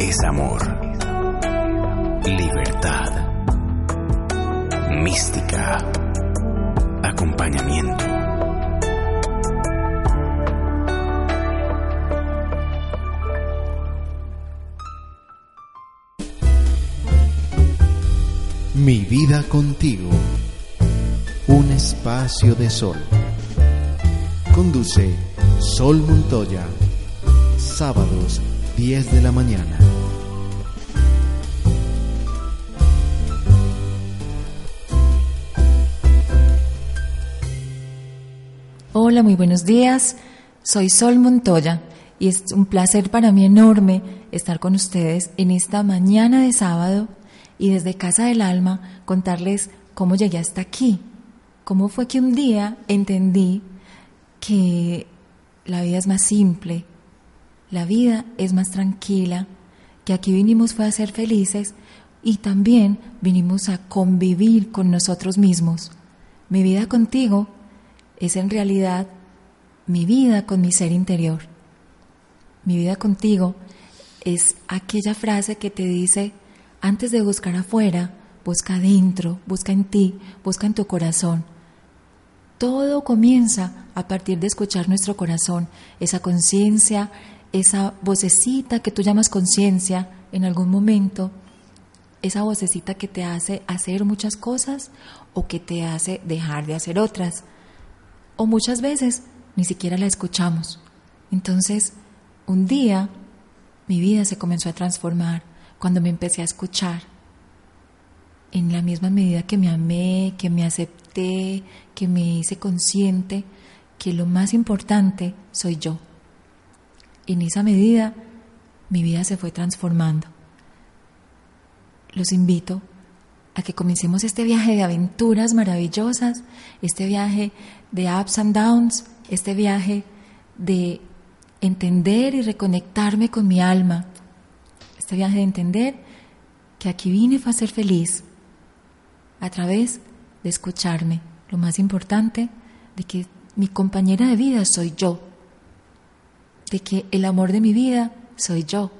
es amor, libertad, mística, acompañamiento. Mi vida contigo. Un espacio de sol. Conduce Sol Montoya. Sábados 10 de la mañana. Hola, muy buenos días. Soy Sol Montoya y es un placer para mí enorme estar con ustedes en esta mañana de sábado y desde Casa del Alma contarles cómo llegué hasta aquí. Cómo fue que un día entendí que la vida es más simple, la vida es más tranquila, que aquí vinimos fue a ser felices y también vinimos a convivir con nosotros mismos. Mi vida contigo es en realidad mi vida con mi ser interior. Mi vida contigo es aquella frase que te dice, antes de buscar afuera, busca adentro, busca en ti, busca en tu corazón. Todo comienza a partir de escuchar nuestro corazón, esa conciencia, esa vocecita que tú llamas conciencia en algún momento, esa vocecita que te hace hacer muchas cosas o que te hace dejar de hacer otras. O muchas veces ni siquiera la escuchamos. Entonces, un día mi vida se comenzó a transformar cuando me empecé a escuchar en la misma medida que me amé, que me acepté, que me hice consciente que lo más importante soy yo. En esa medida mi vida se fue transformando. Los invito a que comencemos este viaje de aventuras maravillosas, este viaje de ups and downs, este viaje de entender y reconectarme con mi alma, este viaje de entender que aquí vine fue a ser feliz, a través de escucharme. Lo más importante, de que mi compañera de vida soy yo, de que el amor de mi vida soy yo.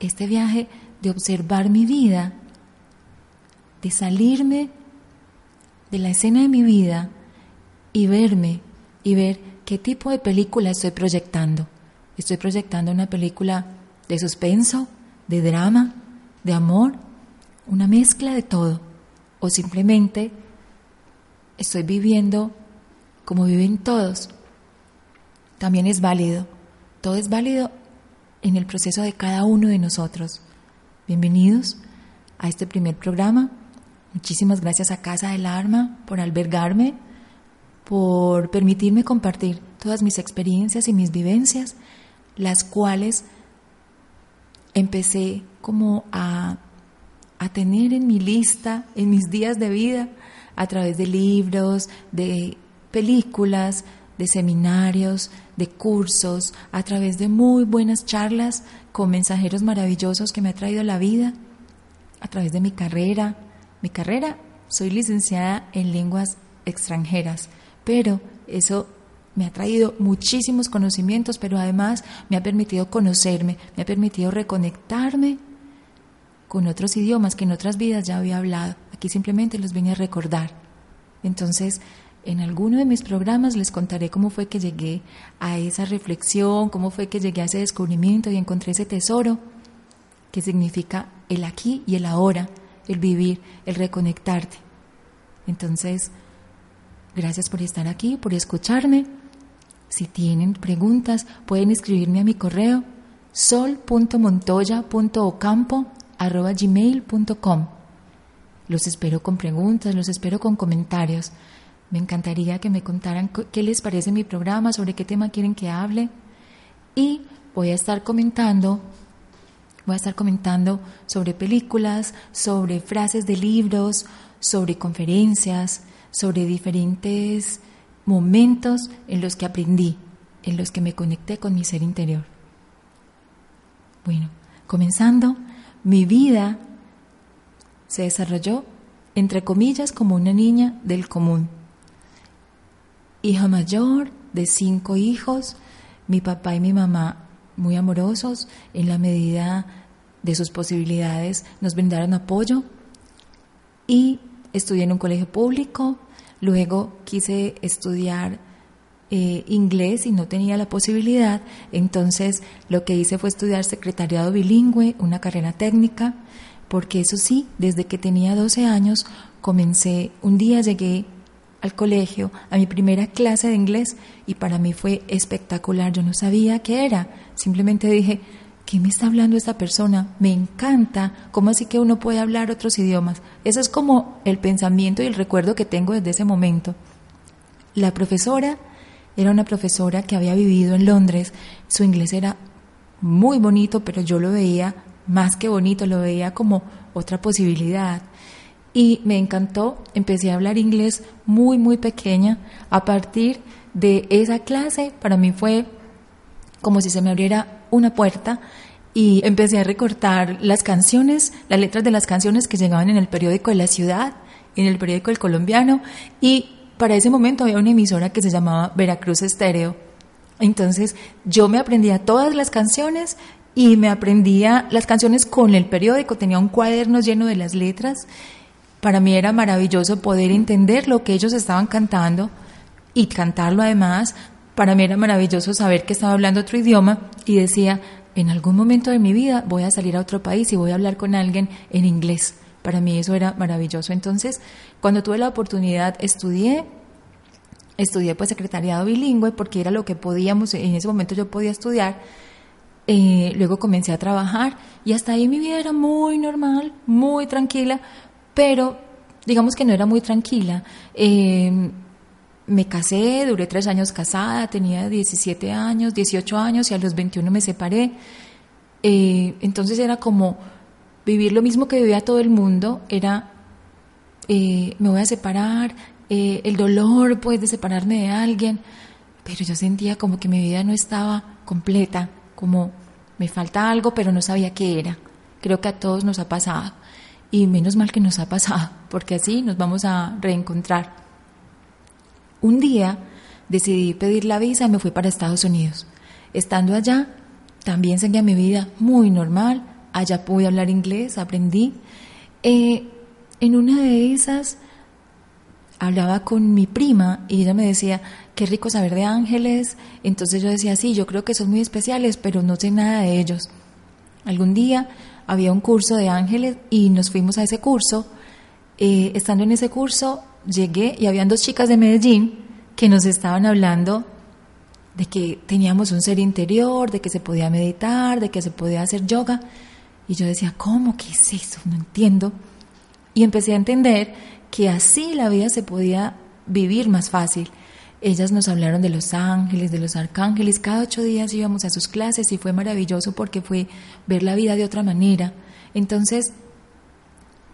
Este viaje de observar mi vida, de salirme de la escena de mi vida y verme y ver qué tipo de película estoy proyectando. Estoy proyectando una película de suspenso, de drama, de amor, una mezcla de todo. O simplemente estoy viviendo como viven todos. También es válido. Todo es válido en el proceso de cada uno de nosotros. Bienvenidos a este primer programa. Muchísimas gracias a Casa del Arma por albergarme, por permitirme compartir todas mis experiencias y mis vivencias, las cuales empecé como a a tener en mi lista, en mis días de vida, a través de libros, de películas, de seminarios, de cursos, a través de muy buenas charlas con mensajeros maravillosos que me ha traído la vida, a través de mi carrera. Mi carrera, soy licenciada en lenguas extranjeras, pero eso me ha traído muchísimos conocimientos, pero además me ha permitido conocerme, me ha permitido reconectarme con otros idiomas que en otras vidas ya había hablado. Aquí simplemente los vine a recordar. Entonces, en alguno de mis programas les contaré cómo fue que llegué a esa reflexión, cómo fue que llegué a ese descubrimiento y encontré ese tesoro que significa el aquí y el ahora, el vivir, el reconectarte. Entonces, gracias por estar aquí, por escucharme. Si tienen preguntas, pueden escribirme a mi correo sol.montoya.ocampo arroba gmail.com. Los espero con preguntas, los espero con comentarios. Me encantaría que me contaran qué les parece mi programa, sobre qué tema quieren que hable. Y voy a estar comentando, voy a estar comentando sobre películas, sobre frases de libros, sobre conferencias, sobre diferentes momentos en los que aprendí, en los que me conecté con mi ser interior. Bueno, comenzando mi vida se desarrolló, entre comillas, como una niña del común. Hija mayor de cinco hijos, mi papá y mi mamá muy amorosos, en la medida de sus posibilidades nos brindaron apoyo y estudié en un colegio público, luego quise estudiar eh, inglés y no tenía la posibilidad, entonces lo que hice fue estudiar secretariado bilingüe, una carrera técnica, porque eso sí, desde que tenía 12 años comencé, un día llegué al colegio, a mi primera clase de inglés y para mí fue espectacular, yo no sabía qué era, simplemente dije, ¿qué me está hablando esta persona? Me encanta, ¿cómo así que uno puede hablar otros idiomas? Eso es como el pensamiento y el recuerdo que tengo desde ese momento. La profesora era una profesora que había vivido en Londres, su inglés era muy bonito, pero yo lo veía más que bonito, lo veía como otra posibilidad. Y me encantó, empecé a hablar inglés muy, muy pequeña. A partir de esa clase, para mí fue como si se me abriera una puerta y empecé a recortar las canciones, las letras de las canciones que llegaban en el periódico de la ciudad, en el periódico El Colombiano y para ese momento había una emisora que se llamaba Veracruz Estéreo. Entonces yo me aprendía todas las canciones y me aprendía las canciones con el periódico, tenía un cuaderno lleno de las letras. Para mí era maravilloso poder entender lo que ellos estaban cantando y cantarlo además. Para mí era maravilloso saber que estaba hablando otro idioma y decía, en algún momento de mi vida voy a salir a otro país y voy a hablar con alguien en inglés. Para mí eso era maravilloso. Entonces, cuando tuve la oportunidad, estudié, estudié pues secretariado bilingüe porque era lo que podíamos, en ese momento yo podía estudiar. Eh, luego comencé a trabajar y hasta ahí mi vida era muy normal, muy tranquila, pero digamos que no era muy tranquila. Eh, me casé, duré tres años casada, tenía 17 años, 18 años y a los 21 me separé. Eh, entonces era como vivir lo mismo que vivía todo el mundo, era eh, me voy a separar, eh, el dolor pues de separarme de alguien, pero yo sentía como que mi vida no estaba completa, como me falta algo, pero no sabía qué era. Creo que a todos nos ha pasado y menos mal que nos ha pasado, porque así nos vamos a reencontrar. Un día decidí pedir la visa y me fui para Estados Unidos. Estando allá, también seguía mi vida muy normal, allá pude hablar inglés, aprendí. Eh, en una de esas hablaba con mi prima y ella me decía, qué rico saber de ángeles. Entonces yo decía, sí, yo creo que son muy especiales, pero no sé nada de ellos. Algún día había un curso de ángeles y nos fuimos a ese curso. Eh, estando en ese curso, llegué y habían dos chicas de Medellín que nos estaban hablando de que teníamos un ser interior, de que se podía meditar, de que se podía hacer yoga. Y yo decía, ¿cómo? ¿Qué es eso? No entiendo. Y empecé a entender que así la vida se podía vivir más fácil. Ellas nos hablaron de los ángeles, de los arcángeles. Cada ocho días íbamos a sus clases y fue maravilloso porque fue ver la vida de otra manera. Entonces,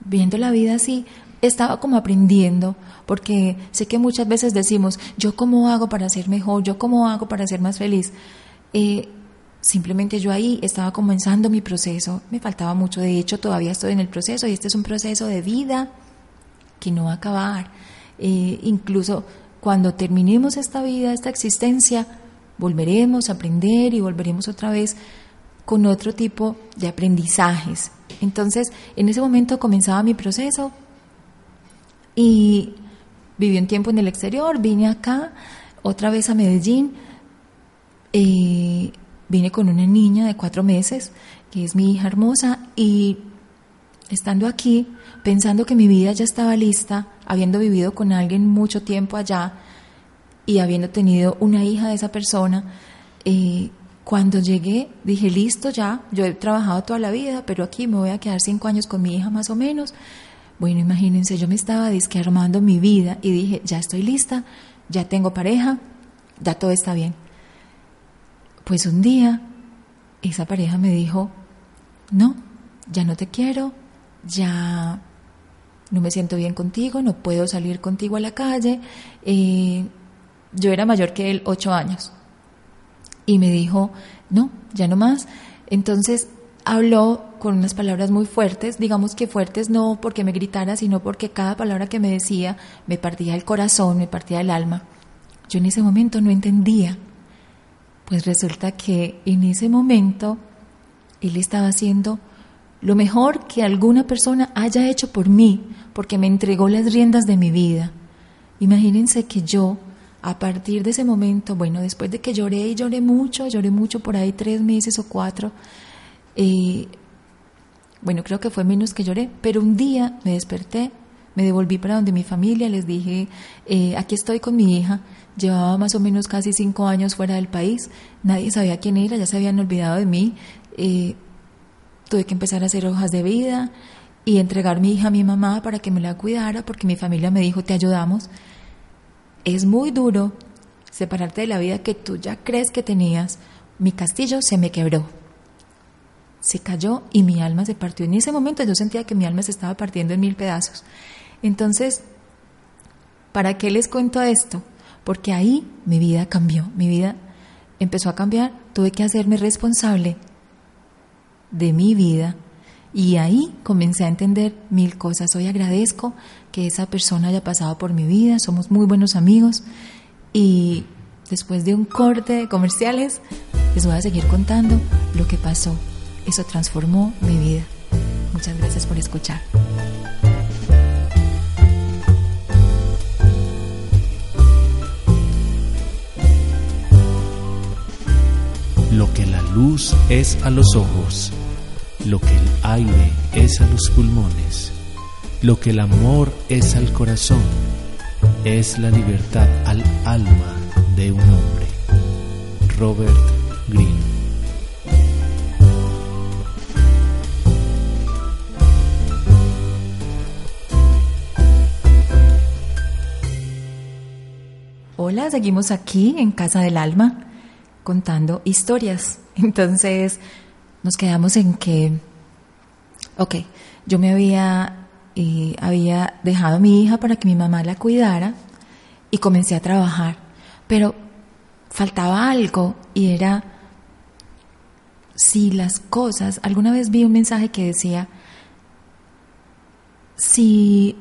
viendo la vida así, estaba como aprendiendo, porque sé que muchas veces decimos, yo cómo hago para ser mejor, yo cómo hago para ser más feliz. Eh, Simplemente yo ahí estaba comenzando mi proceso, me faltaba mucho, de hecho todavía estoy en el proceso y este es un proceso de vida que no va a acabar. Eh, incluso cuando terminemos esta vida, esta existencia, volveremos a aprender y volveremos otra vez con otro tipo de aprendizajes. Entonces, en ese momento comenzaba mi proceso y viví un tiempo en el exterior, vine acá, otra vez a Medellín. Eh, Vine con una niña de cuatro meses, que es mi hija hermosa, y estando aquí, pensando que mi vida ya estaba lista, habiendo vivido con alguien mucho tiempo allá y habiendo tenido una hija de esa persona, eh, cuando llegué dije, listo ya, yo he trabajado toda la vida, pero aquí me voy a quedar cinco años con mi hija más o menos. Bueno, imagínense, yo me estaba disque mi vida y dije, ya estoy lista, ya tengo pareja, ya todo está bien. Pues un día esa pareja me dijo, no, ya no te quiero, ya no me siento bien contigo, no puedo salir contigo a la calle. Eh, yo era mayor que él, ocho años. Y me dijo, no, ya no más. Entonces habló con unas palabras muy fuertes, digamos que fuertes no porque me gritara, sino porque cada palabra que me decía me partía el corazón, me partía el alma. Yo en ese momento no entendía Pues resulta que en ese momento él estaba haciendo lo mejor que alguna persona haya hecho por mí, porque me entregó las riendas de mi vida. Imagínense que yo, a partir de ese momento, bueno, después de que lloré y lloré mucho, lloré mucho por ahí tres meses o cuatro, eh, bueno, creo que fue menos que lloré, pero un día me desperté, me devolví para donde mi familia, les dije, eh, aquí estoy con mi hija, llevaba más o menos casi cinco años fuera del país, nadie sabía quién era, ya se habían olvidado de mí, eh, tuve que empezar a hacer hojas de vida y entregar mi hija a mi mamá para que me la cuidara, porque mi familia me dijo, te ayudamos. Es muy duro separarte de la vida que tú ya crees que tenías. Mi castillo se me quebró se cayó y mi alma se partió. En ese momento yo sentía que mi alma se estaba partiendo en mil pedazos. Entonces, ¿para qué les cuento esto? Porque ahí mi vida cambió, mi vida empezó a cambiar, tuve que hacerme responsable de mi vida y ahí comencé a entender mil cosas. Hoy agradezco que esa persona haya pasado por mi vida, somos muy buenos amigos y después de un corte de comerciales les voy a seguir contando lo que pasó eso transformó mi vida. Muchas gracias por escuchar. Lo que la luz es a los ojos, lo que el aire es a los pulmones, lo que el amor es al corazón, es la libertad al alma de un hombre. Robert Greene Hola, seguimos aquí en Casa del Alma contando historias. Entonces nos quedamos en que, ok, yo me había, eh, había dejado a mi hija para que mi mamá la cuidara y comencé a trabajar, pero faltaba algo y era si las cosas, alguna vez vi un mensaje que decía, si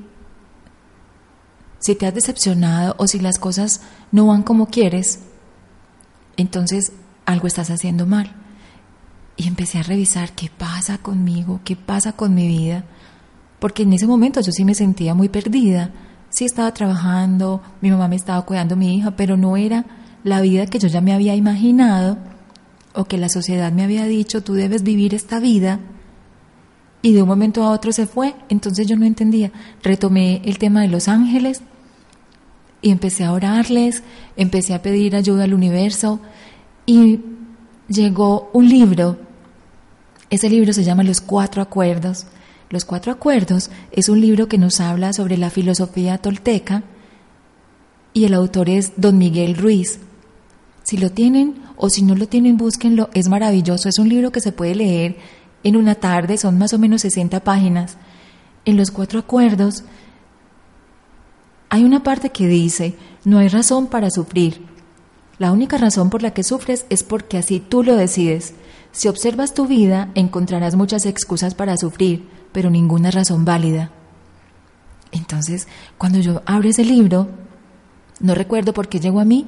si te has decepcionado o si las cosas no van como quieres, entonces algo estás haciendo mal. Y empecé a revisar qué pasa conmigo, qué pasa con mi vida, porque en ese momento yo sí me sentía muy perdida. Sí estaba trabajando, mi mamá me estaba cuidando a mi hija, pero no era la vida que yo ya me había imaginado o que la sociedad me había dicho, tú debes vivir esta vida. Y de un momento a otro se fue, entonces yo no entendía. Retomé el tema de los ángeles y empecé a orarles, empecé a pedir ayuda al universo y llegó un libro. Ese libro se llama Los Cuatro Acuerdos. Los Cuatro Acuerdos es un libro que nos habla sobre la filosofía tolteca y el autor es Don Miguel Ruiz. Si lo tienen o si no lo tienen, búsquenlo, es maravilloso. Es un libro que se puede leer en una tarde, son más o menos 60 páginas. En los Cuatro Acuerdos hay una parte que dice, no hay razón para sufrir. La única razón por la que sufres es porque así tú lo decides. Si observas tu vida, encontrarás muchas excusas para sufrir, pero ninguna razón válida. Entonces, cuando yo abro ese libro, no recuerdo por qué llegó a mí.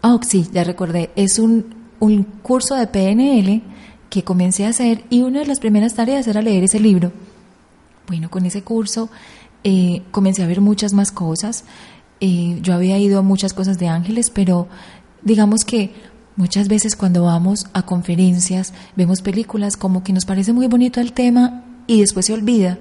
Oh, sí, ya recordé. Es un, un curso de PNL que comencé a hacer y una de las primeras tareas era leer ese libro. Bueno, con ese curso eh, comencé a ver muchas más cosas. Yo había ido a muchas cosas de ángeles, pero digamos que muchas veces cuando vamos a conferencias, vemos películas como que nos parece muy bonito el tema y después se olvida.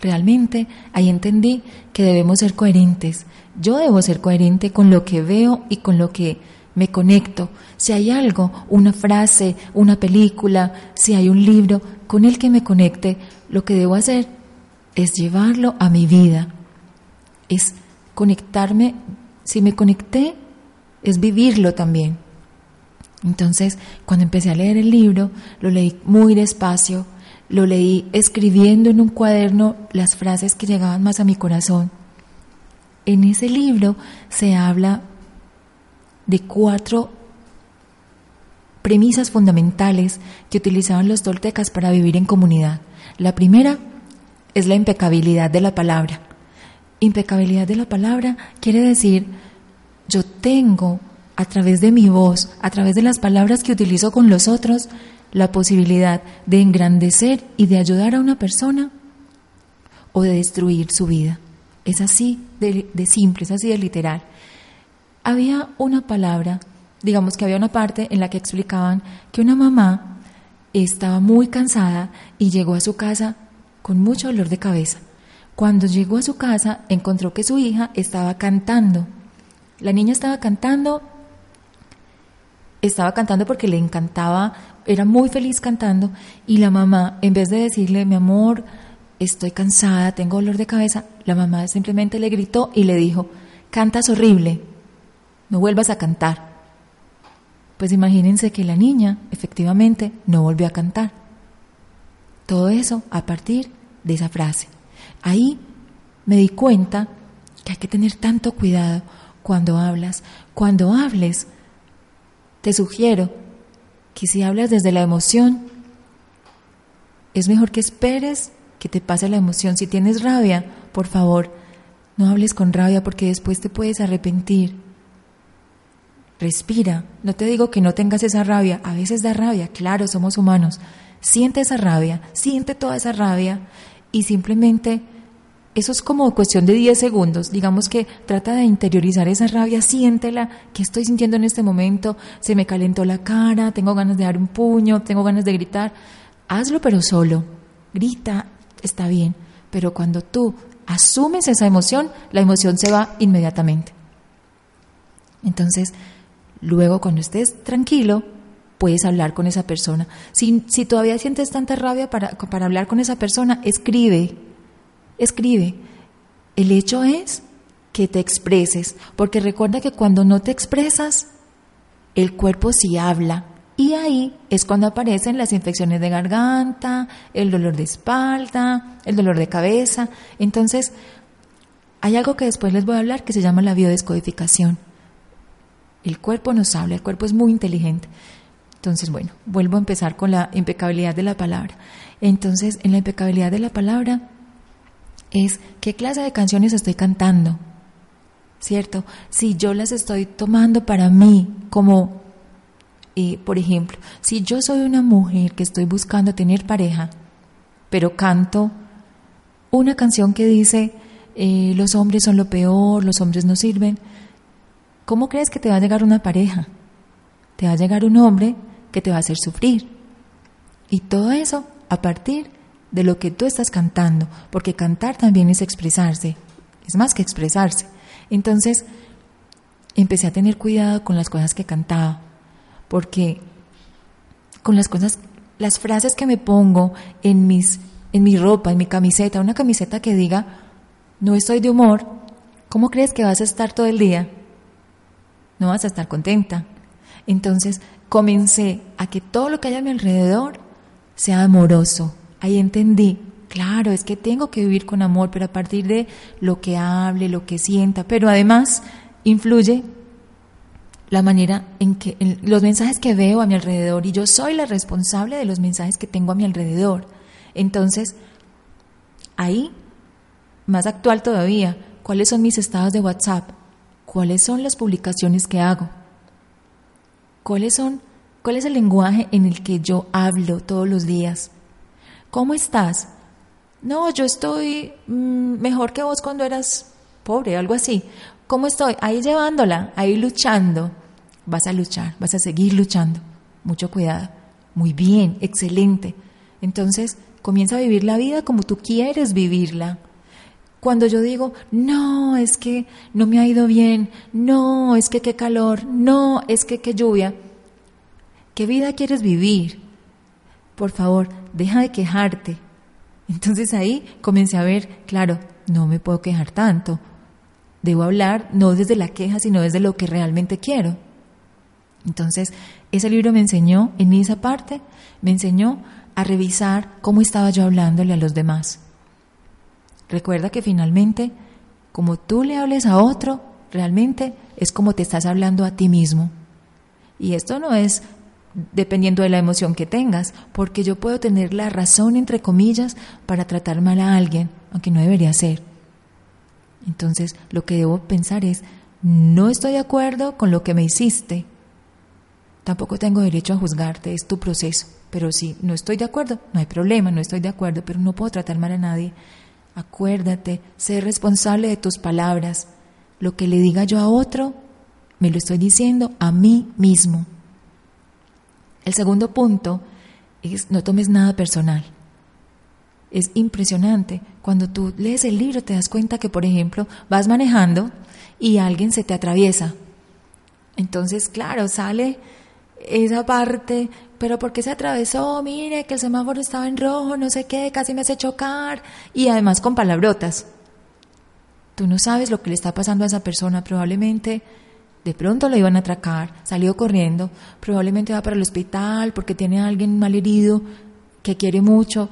Realmente ahí entendí que debemos ser coherentes. Yo debo ser coherente con lo que veo y con lo que me conecto. Si hay algo, una frase, una película, si hay un libro con el que me conecte, lo que debo hacer es llevarlo a mi vida, es conectarme, si me conecté, es vivirlo también. Entonces, cuando empecé a leer el libro, lo leí muy despacio, lo leí escribiendo en un cuaderno las frases que llegaban más a mi corazón. En ese libro se habla de cuatro premisas fundamentales que utilizaban los toltecas para vivir en comunidad. La primera es la impecabilidad de la palabra. Impecabilidad de la palabra quiere decir, yo tengo a través de mi voz, a través de las palabras que utilizo con los otros, la posibilidad de engrandecer y de ayudar a una persona o de destruir su vida. Es así de, simple, es así de literal. Había una palabra, digamos que había una parte en la que explicaban que una mamá estaba muy cansada y llegó a su casa con mucho dolor de cabeza. Cuando llegó a su casa encontró que su hija estaba cantando. La niña estaba cantando, estaba cantando porque le encantaba, era muy feliz cantando y la mamá, en vez de decirle, mi amor, estoy cansada, tengo dolor de cabeza, la mamá simplemente le gritó y le dijo, cantas horrible, no vuelvas a cantar. Pues imagínense que la niña efectivamente no volvió a cantar. Todo eso a partir de esa frase. Ahí me di cuenta que hay que tener tanto cuidado cuando hablas. Cuando hables, te sugiero que si hablas desde la emoción, es mejor que esperes que te pase la emoción. Si tienes rabia, por favor, no hables con rabia porque después te puedes arrepentir. Respira. No te digo que no tengas esa rabia. A veces da rabia. Claro, somos humanos. Siente esa rabia. Siente toda esa rabia y simplemente eso es como cuestión de 10 segundos. Digamos que trata de interiorizar esa rabia, siéntela, ¿qué estoy sintiendo en este momento? Se me calentó la cara, tengo ganas de dar un puño, tengo ganas de gritar. Hazlo pero solo. Grita, está bien. Pero cuando tú asumes esa emoción, la emoción se va inmediatamente. Entonces, luego cuando estés tranquilo, puedes hablar con esa persona. Si, si todavía sientes tanta rabia para, para hablar con esa persona, escribe, escribe. El hecho es que te expreses, porque recuerda que cuando no te expresas, el cuerpo sí habla. Y ahí es cuando aparecen las infecciones de garganta, el dolor de espalda, el dolor de cabeza. Entonces, hay algo que después les voy a hablar que se llama la biodescodificación. El cuerpo nos habla, el cuerpo es muy inteligente. Entonces, bueno, vuelvo a empezar con la impecabilidad de la palabra. Entonces, en la impecabilidad de la palabra es qué clase de canciones estoy cantando, ¿cierto? Si yo las estoy tomando para mí como, eh, por ejemplo, si yo soy una mujer que estoy buscando tener pareja, pero canto una canción que dice, eh, los hombres son lo peor, los hombres no sirven, ¿cómo crees que te va a llegar una pareja? Te va a llegar un hombre que te va a hacer sufrir. Y todo eso a partir de lo que tú estás cantando, porque cantar también es expresarse, es más que expresarse. Entonces, empecé a tener cuidado con las cosas que cantaba, porque con las cosas, las frases que me pongo en mis en mi ropa, en mi camiseta, una camiseta que diga no estoy de humor, ¿cómo crees que vas a estar todo el día? No vas a estar contenta. Entonces, comencé a que todo lo que hay a mi alrededor sea amoroso. Ahí entendí, claro, es que tengo que vivir con amor, pero a partir de lo que hable, lo que sienta, pero además influye la manera en que los mensajes que veo a mi alrededor y yo soy la responsable de los mensajes que tengo a mi alrededor. Entonces, ahí, más actual todavía, ¿cuáles son mis estados de WhatsApp? ¿Cuáles son las publicaciones que hago? ¿Cuáles son, ¿Cuál es el lenguaje en el que yo hablo todos los días? ¿Cómo estás? No, yo estoy mm, mejor que vos cuando eras pobre, algo así. ¿Cómo estoy? Ahí llevándola, ahí luchando. Vas a luchar, vas a seguir luchando. Mucho cuidado. Muy bien, excelente. Entonces, comienza a vivir la vida como tú quieres vivirla. Cuando yo digo, no, es que no me ha ido bien, no, es que qué calor, no, es que qué lluvia, ¿qué vida quieres vivir? Por favor, deja de quejarte. Entonces ahí comencé a ver, claro, no me puedo quejar tanto. Debo hablar no desde la queja, sino desde lo que realmente quiero. Entonces, ese libro me enseñó, en esa parte, me enseñó a revisar cómo estaba yo hablándole a los demás. Recuerda que finalmente, como tú le hables a otro, realmente es como te estás hablando a ti mismo. Y esto no es dependiendo de la emoción que tengas, porque yo puedo tener la razón, entre comillas, para tratar mal a alguien, aunque no debería ser. Entonces, lo que debo pensar es, no estoy de acuerdo con lo que me hiciste. Tampoco tengo derecho a juzgarte, es tu proceso. Pero si no estoy de acuerdo, no hay problema, no estoy de acuerdo, pero no puedo tratar mal a nadie. Acuérdate, sé responsable de tus palabras. Lo que le diga yo a otro, me lo estoy diciendo a mí mismo. El segundo punto es no tomes nada personal. Es impresionante. Cuando tú lees el libro te das cuenta que, por ejemplo, vas manejando y alguien se te atraviesa. Entonces, claro, sale esa parte, pero ¿por qué se atravesó? Mire, que el semáforo estaba en rojo, no sé qué, casi me hace chocar. Y además con palabrotas. Tú no sabes lo que le está pasando a esa persona. Probablemente de pronto lo iban a atracar, salió corriendo, probablemente va para el hospital porque tiene a alguien mal herido que quiere mucho.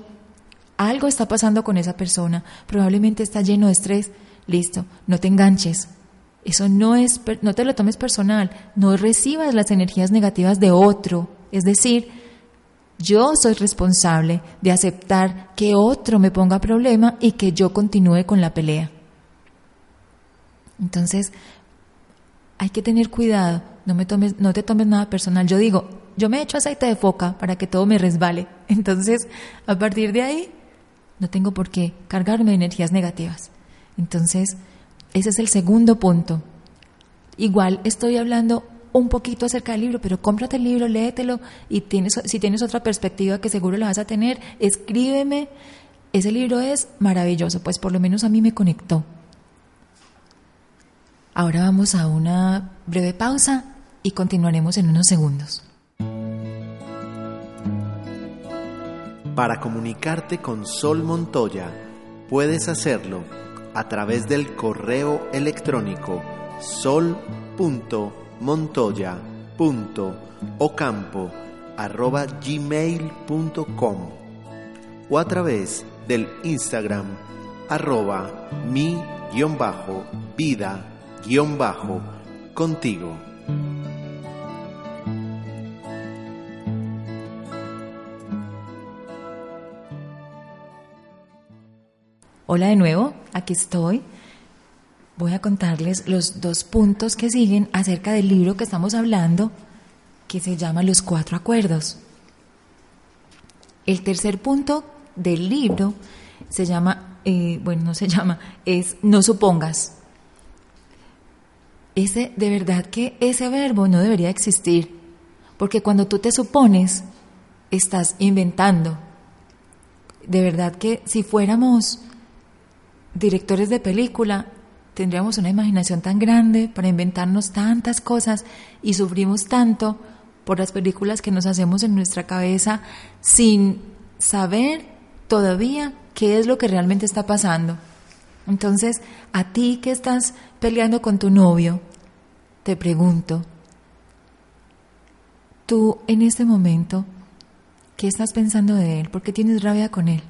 Algo está pasando con esa persona, probablemente está lleno de estrés. Listo, no te enganches. Eso no es, no te lo tomes personal, no recibas las energías negativas de otro. Es decir, yo soy responsable de aceptar que otro me ponga problema y que yo continúe con la pelea. Entonces, hay que tener cuidado, no, me tomes, no te tomes nada personal. Yo digo, yo me echo aceite de foca para que todo me resbale. Entonces, a partir de ahí, no tengo por qué cargarme de energías negativas. Entonces, ese es el segundo punto. Igual estoy hablando un poquito acerca del libro, pero cómprate el libro, léetelo y tienes, si tienes otra perspectiva que seguro la vas a tener, escríbeme. Ese libro es maravilloso, pues por lo menos a mí me conectó. Ahora vamos a una breve pausa y continuaremos en unos segundos. Para comunicarte con Sol Montoya, puedes hacerlo a través del correo electrónico sol.montoya.ocampo.gmail.com o a través del Instagram arroba mi-vida guion bajo contigo. Hola de nuevo, aquí estoy. Voy a contarles los dos puntos que siguen acerca del libro que estamos hablando, que se llama Los Cuatro Acuerdos. El tercer punto del libro se llama, eh, bueno, no se llama, es No supongas ese, de verdad que ese verbo no debería existir, porque cuando tú te supones, estás inventando. De verdad que si fuéramos directores de película, tendríamos una imaginación tan grande para inventarnos tantas cosas y sufrimos tanto por las películas que nos hacemos en nuestra cabeza sin saber todavía qué es lo que realmente está pasando. Entonces, a ti que estás peleando con tu novio, te pregunto, tú en este momento, ¿qué estás pensando de él? ¿Por qué tienes rabia con él?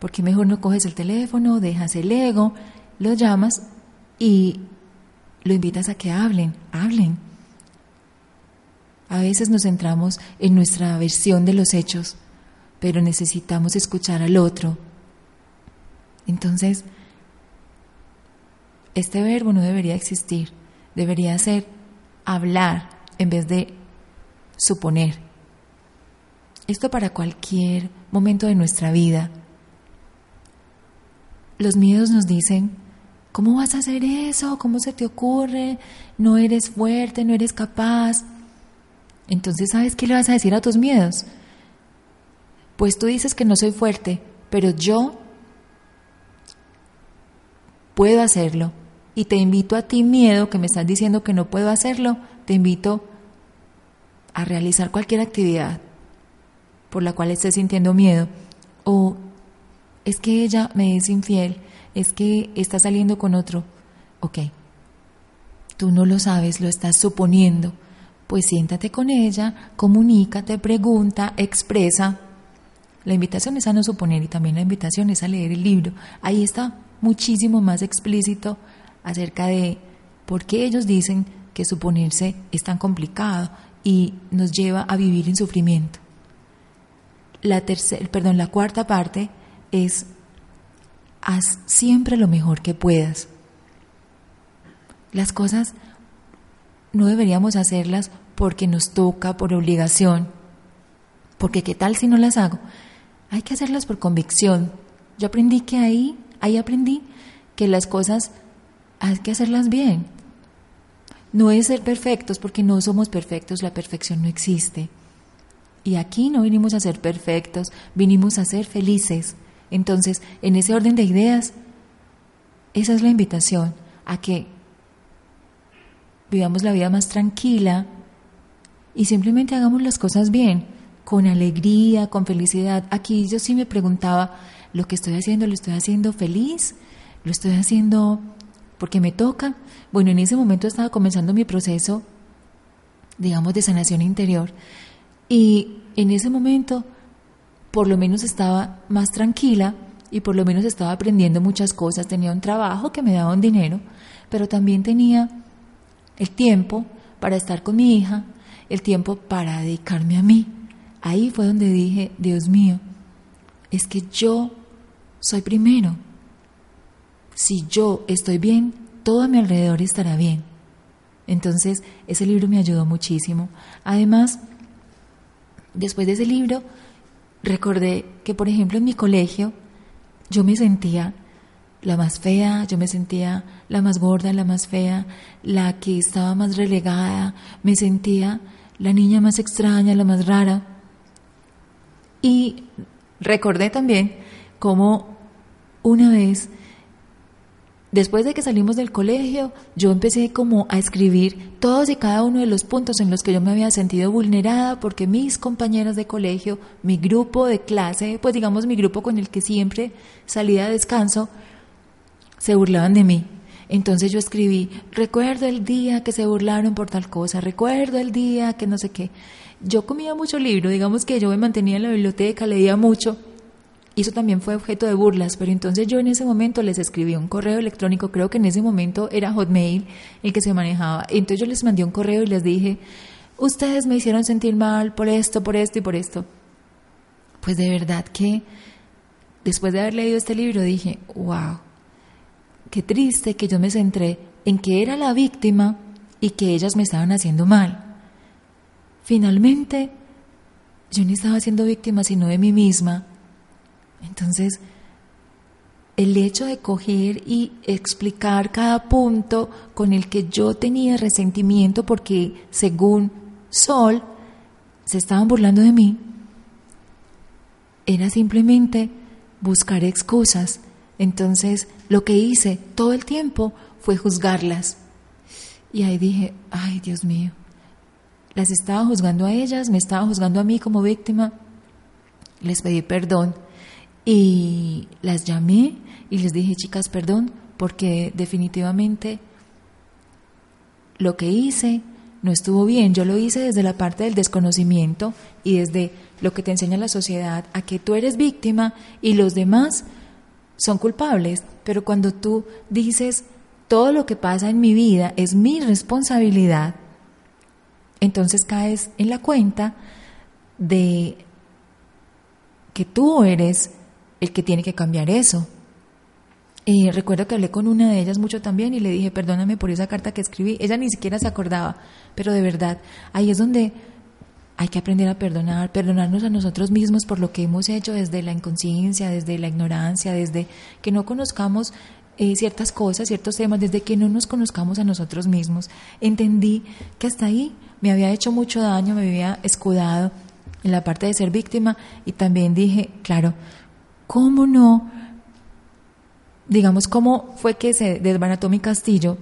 ¿Por qué mejor no coges el teléfono, dejas el ego, lo llamas y lo invitas a que hablen, hablen? A veces nos centramos en nuestra versión de los hechos, pero necesitamos escuchar al otro. Entonces, este verbo no debería existir, debería ser hablar en vez de suponer. Esto para cualquier momento de nuestra vida. Los miedos nos dicen, ¿cómo vas a hacer eso? ¿Cómo se te ocurre? No eres fuerte, no eres capaz. Entonces, ¿sabes qué le vas a decir a tus miedos? Pues tú dices que no soy fuerte, pero yo puedo hacerlo. Y te invito a ti, miedo, que me estás diciendo que no puedo hacerlo, te invito a realizar cualquier actividad por la cual estés sintiendo miedo. O es que ella me es infiel, es que está saliendo con otro. Ok, tú no lo sabes, lo estás suponiendo. Pues siéntate con ella, comunícate, pregunta, expresa. La invitación es a no suponer y también la invitación es a leer el libro. Ahí está muchísimo más explícito acerca de por qué ellos dicen que suponerse es tan complicado y nos lleva a vivir en sufrimiento. La tercer, perdón, la cuarta parte es haz siempre lo mejor que puedas. Las cosas no deberíamos hacerlas porque nos toca, por obligación, porque qué tal si no las hago. Hay que hacerlas por convicción. Yo aprendí que ahí, ahí aprendí que las cosas hay que hacerlas bien. No es ser perfectos porque no somos perfectos, la perfección no existe. Y aquí no vinimos a ser perfectos, vinimos a ser felices. Entonces, en ese orden de ideas, esa es la invitación a que vivamos la vida más tranquila y simplemente hagamos las cosas bien, con alegría, con felicidad. Aquí yo sí me preguntaba, ¿lo que estoy haciendo lo estoy haciendo feliz? ¿Lo estoy haciendo porque me toca? Bueno, en ese momento estaba comenzando mi proceso, digamos, de sanación interior. Y en ese momento, por lo menos estaba más tranquila y por lo menos estaba aprendiendo muchas cosas. Tenía un trabajo que me daba un dinero, pero también tenía el tiempo para estar con mi hija, el tiempo para dedicarme a mí. Ahí fue donde dije, Dios mío, es que yo soy primero. Si yo estoy bien, todo a mi alrededor estará bien. Entonces, ese libro me ayudó muchísimo. Además, después de ese libro, recordé que, por ejemplo, en mi colegio, yo me sentía la más fea, yo me sentía la más gorda, la más fea, la que estaba más relegada, me sentía la niña más extraña, la más rara. Y recordé también cómo una vez Después de que salimos del colegio, yo empecé como a escribir todos y cada uno de los puntos en los que yo me había sentido vulnerada porque mis compañeras de colegio, mi grupo de clase, pues digamos mi grupo con el que siempre salía a descanso, se burlaban de mí. Entonces yo escribí, recuerdo el día que se burlaron por tal cosa, recuerdo el día que no sé qué. Yo comía mucho libro, digamos que yo me mantenía en la biblioteca, leía mucho y eso también fue objeto de burlas, pero entonces yo en ese momento les escribí un correo electrónico, creo que en ese momento era Hotmail el que se manejaba. Entonces yo les mandé un correo y les dije, ustedes me hicieron sentir mal por esto, por esto y por esto. Pues de verdad que después de haber leído este libro dije, wow, qué triste que yo me centré en que era la víctima y que ellas me estaban haciendo mal. Finalmente, yo no estaba siendo víctima sino de mí misma entonces, el hecho de coger y explicar cada punto con el que yo tenía resentimiento porque según Sol se estaban burlando de mí, era simplemente buscar excusas. Entonces lo que hice todo el tiempo fue juzgarlas. Y ahí dije, ay Dios mío, las estaba juzgando a ellas, me estaba juzgando a mí como víctima. Les pedí perdón y las llamé y les dije, chicas, perdón, porque definitivamente lo que hice no estuvo bien. Yo lo hice desde la parte del desconocimiento y desde lo que te enseña la sociedad a que tú eres víctima y los demás son culpables. Pero cuando tú dices, todo lo que pasa en mi vida es mi responsabilidad, entonces caes en la cuenta de que tú eres el que tiene que cambiar eso. Y recuerdo que hablé con una de ellas mucho también y le dije, perdóname por esa carta que escribí. Ella ni siquiera se acordaba, pero de verdad, ahí es donde hay que aprender a perdonar, perdonarnos a nosotros mismos por lo que hemos hecho desde la inconsciencia, desde la ignorancia, desde que no conozcamos eh, ciertas cosas, ciertos temas, desde que no nos conozcamos a nosotros mismos. Entendí que hasta ahí me había hecho mucho daño, me había escudado en la parte de ser víctima y también dije, claro, ¿Cómo no? Digamos, ¿cómo fue que se desbarató mi castillo?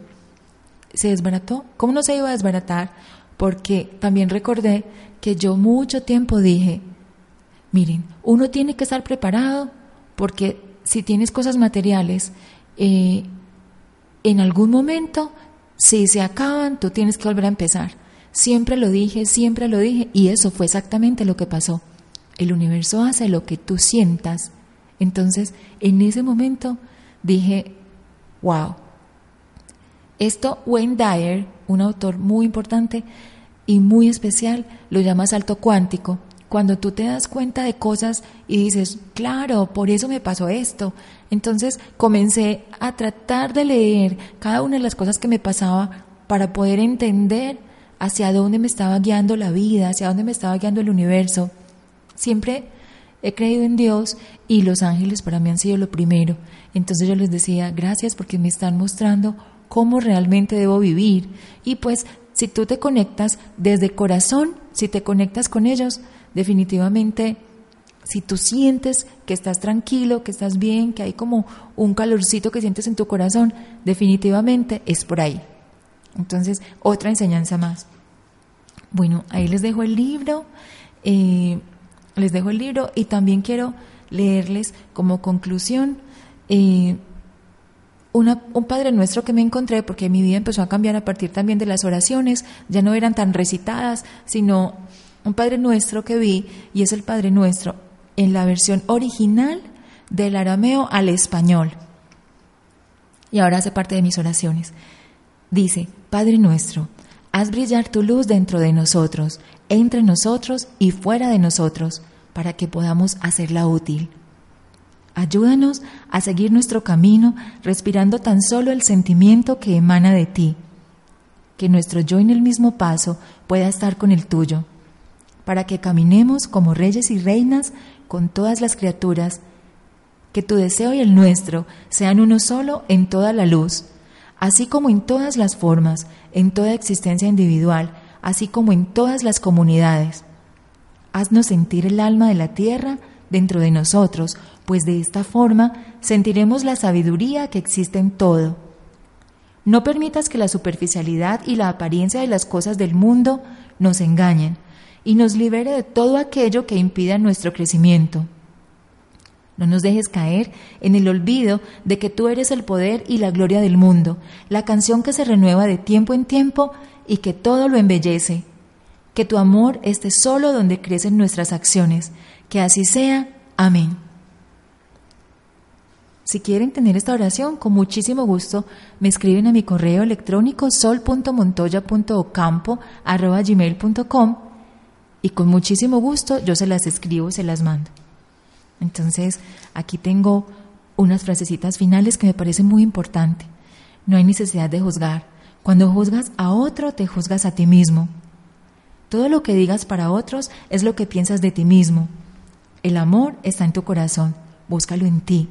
¿Se desbarató? ¿Cómo no se iba a desbaratar? Porque también recordé que yo mucho tiempo dije, miren, uno tiene que estar preparado porque si tienes cosas materiales, eh, en algún momento, si se acaban, tú tienes que volver a empezar. Siempre lo dije, siempre lo dije, y eso fue exactamente lo que pasó. El universo hace lo que tú sientas entonces, en ese momento dije, wow, esto Wayne Dyer, un autor muy importante y muy especial, lo llama salto cuántico. cuando tú te das cuenta de cosas y dices, claro, por eso me pasó esto. Entonces comencé a tratar de leer cada una de las cosas que me pasaba para poder entender hacia dónde me estaba guiando la vida, hacia dónde me estaba guiando el universo. Siempre he creído en Dios y los ángeles para mí han sido lo primero. Entonces yo les decía, gracias porque me están mostrando cómo realmente debo vivir. Y pues si tú te conectas desde corazón, si te conectas con ellos, definitivamente, si tú sientes que estás tranquilo, que estás bien, que hay como un calorcito que sientes en tu corazón, definitivamente es por ahí. Entonces, otra enseñanza más. Bueno, ahí les dejo el libro, eh, les dejo el libro y también quiero leerles como conclusión eh, un Padre Nuestro que me encontré, porque mi vida empezó a cambiar a partir también de las oraciones, ya no eran tan recitadas, sino un Padre Nuestro que vi, y es el Padre Nuestro en la versión original del arameo al español. Y ahora hace parte de mis oraciones. Dice, Padre Nuestro, haz brillar tu luz dentro de nosotros, entre nosotros y fuera de nosotros, para que podamos hacerla útil. Ayúdanos a seguir nuestro camino respirando tan solo el sentimiento que emana de ti, que nuestro yo en el mismo paso pueda estar con el tuyo para que caminemos como reyes y reinas con todas las criaturas, que tu deseo y el nuestro sean uno solo en toda la luz, así como en todas las formas, en toda existencia individual, así como en todas las comunidades. Haznos sentir el alma de la tierra dentro de nosotros, pues de esta forma sentiremos la sabiduría que existe en todo. No permitas que la superficialidad y la apariencia de las cosas del mundo nos engañen, y nos libere de todo aquello que impida nuestro crecimiento. No nos dejes caer en el olvido de que tú eres el poder y la gloria del mundo, la canción que se renueva de tiempo en tiempo y que todo lo embellece. Que tu amor esté solo donde crecen nuestras acciones. Que así sea. Amén. Si quieren tener esta oración, con muchísimo gusto me escriben a mi correo electrónico sol.montoya.ocampo.gmail.com y con muchísimo gusto yo se las escribo, se las mando. Entonces, aquí tengo unas frasecitas finales que me parecen muy importantes. No hay necesidad de juzgar. Cuando juzgas a otro, te juzgas a ti mismo. Todo lo que digas para otros es lo que piensas de ti mismo. El amor está en tu corazón, búscalo en ti.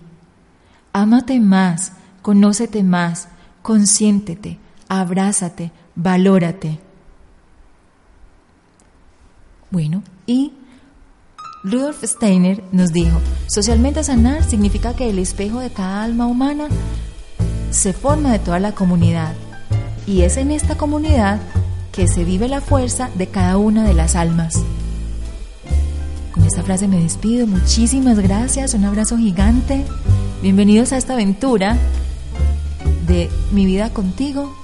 Ámate más, conócete más, consiéntete, abrázate, valórate. Bueno, y Rudolf Steiner nos dijo, socialmente sanar significa que el espejo de cada alma humana se forma de toda la comunidad y es en esta comunidad que se vive la fuerza de cada una de las almas. Con esta frase me despido, muchísimas gracias, un abrazo gigante, bienvenidos a esta aventura de mi vida contigo,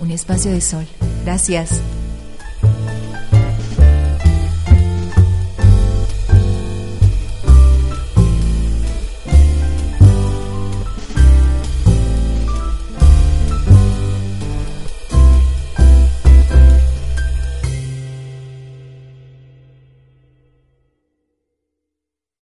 un espacio de sol. Gracias.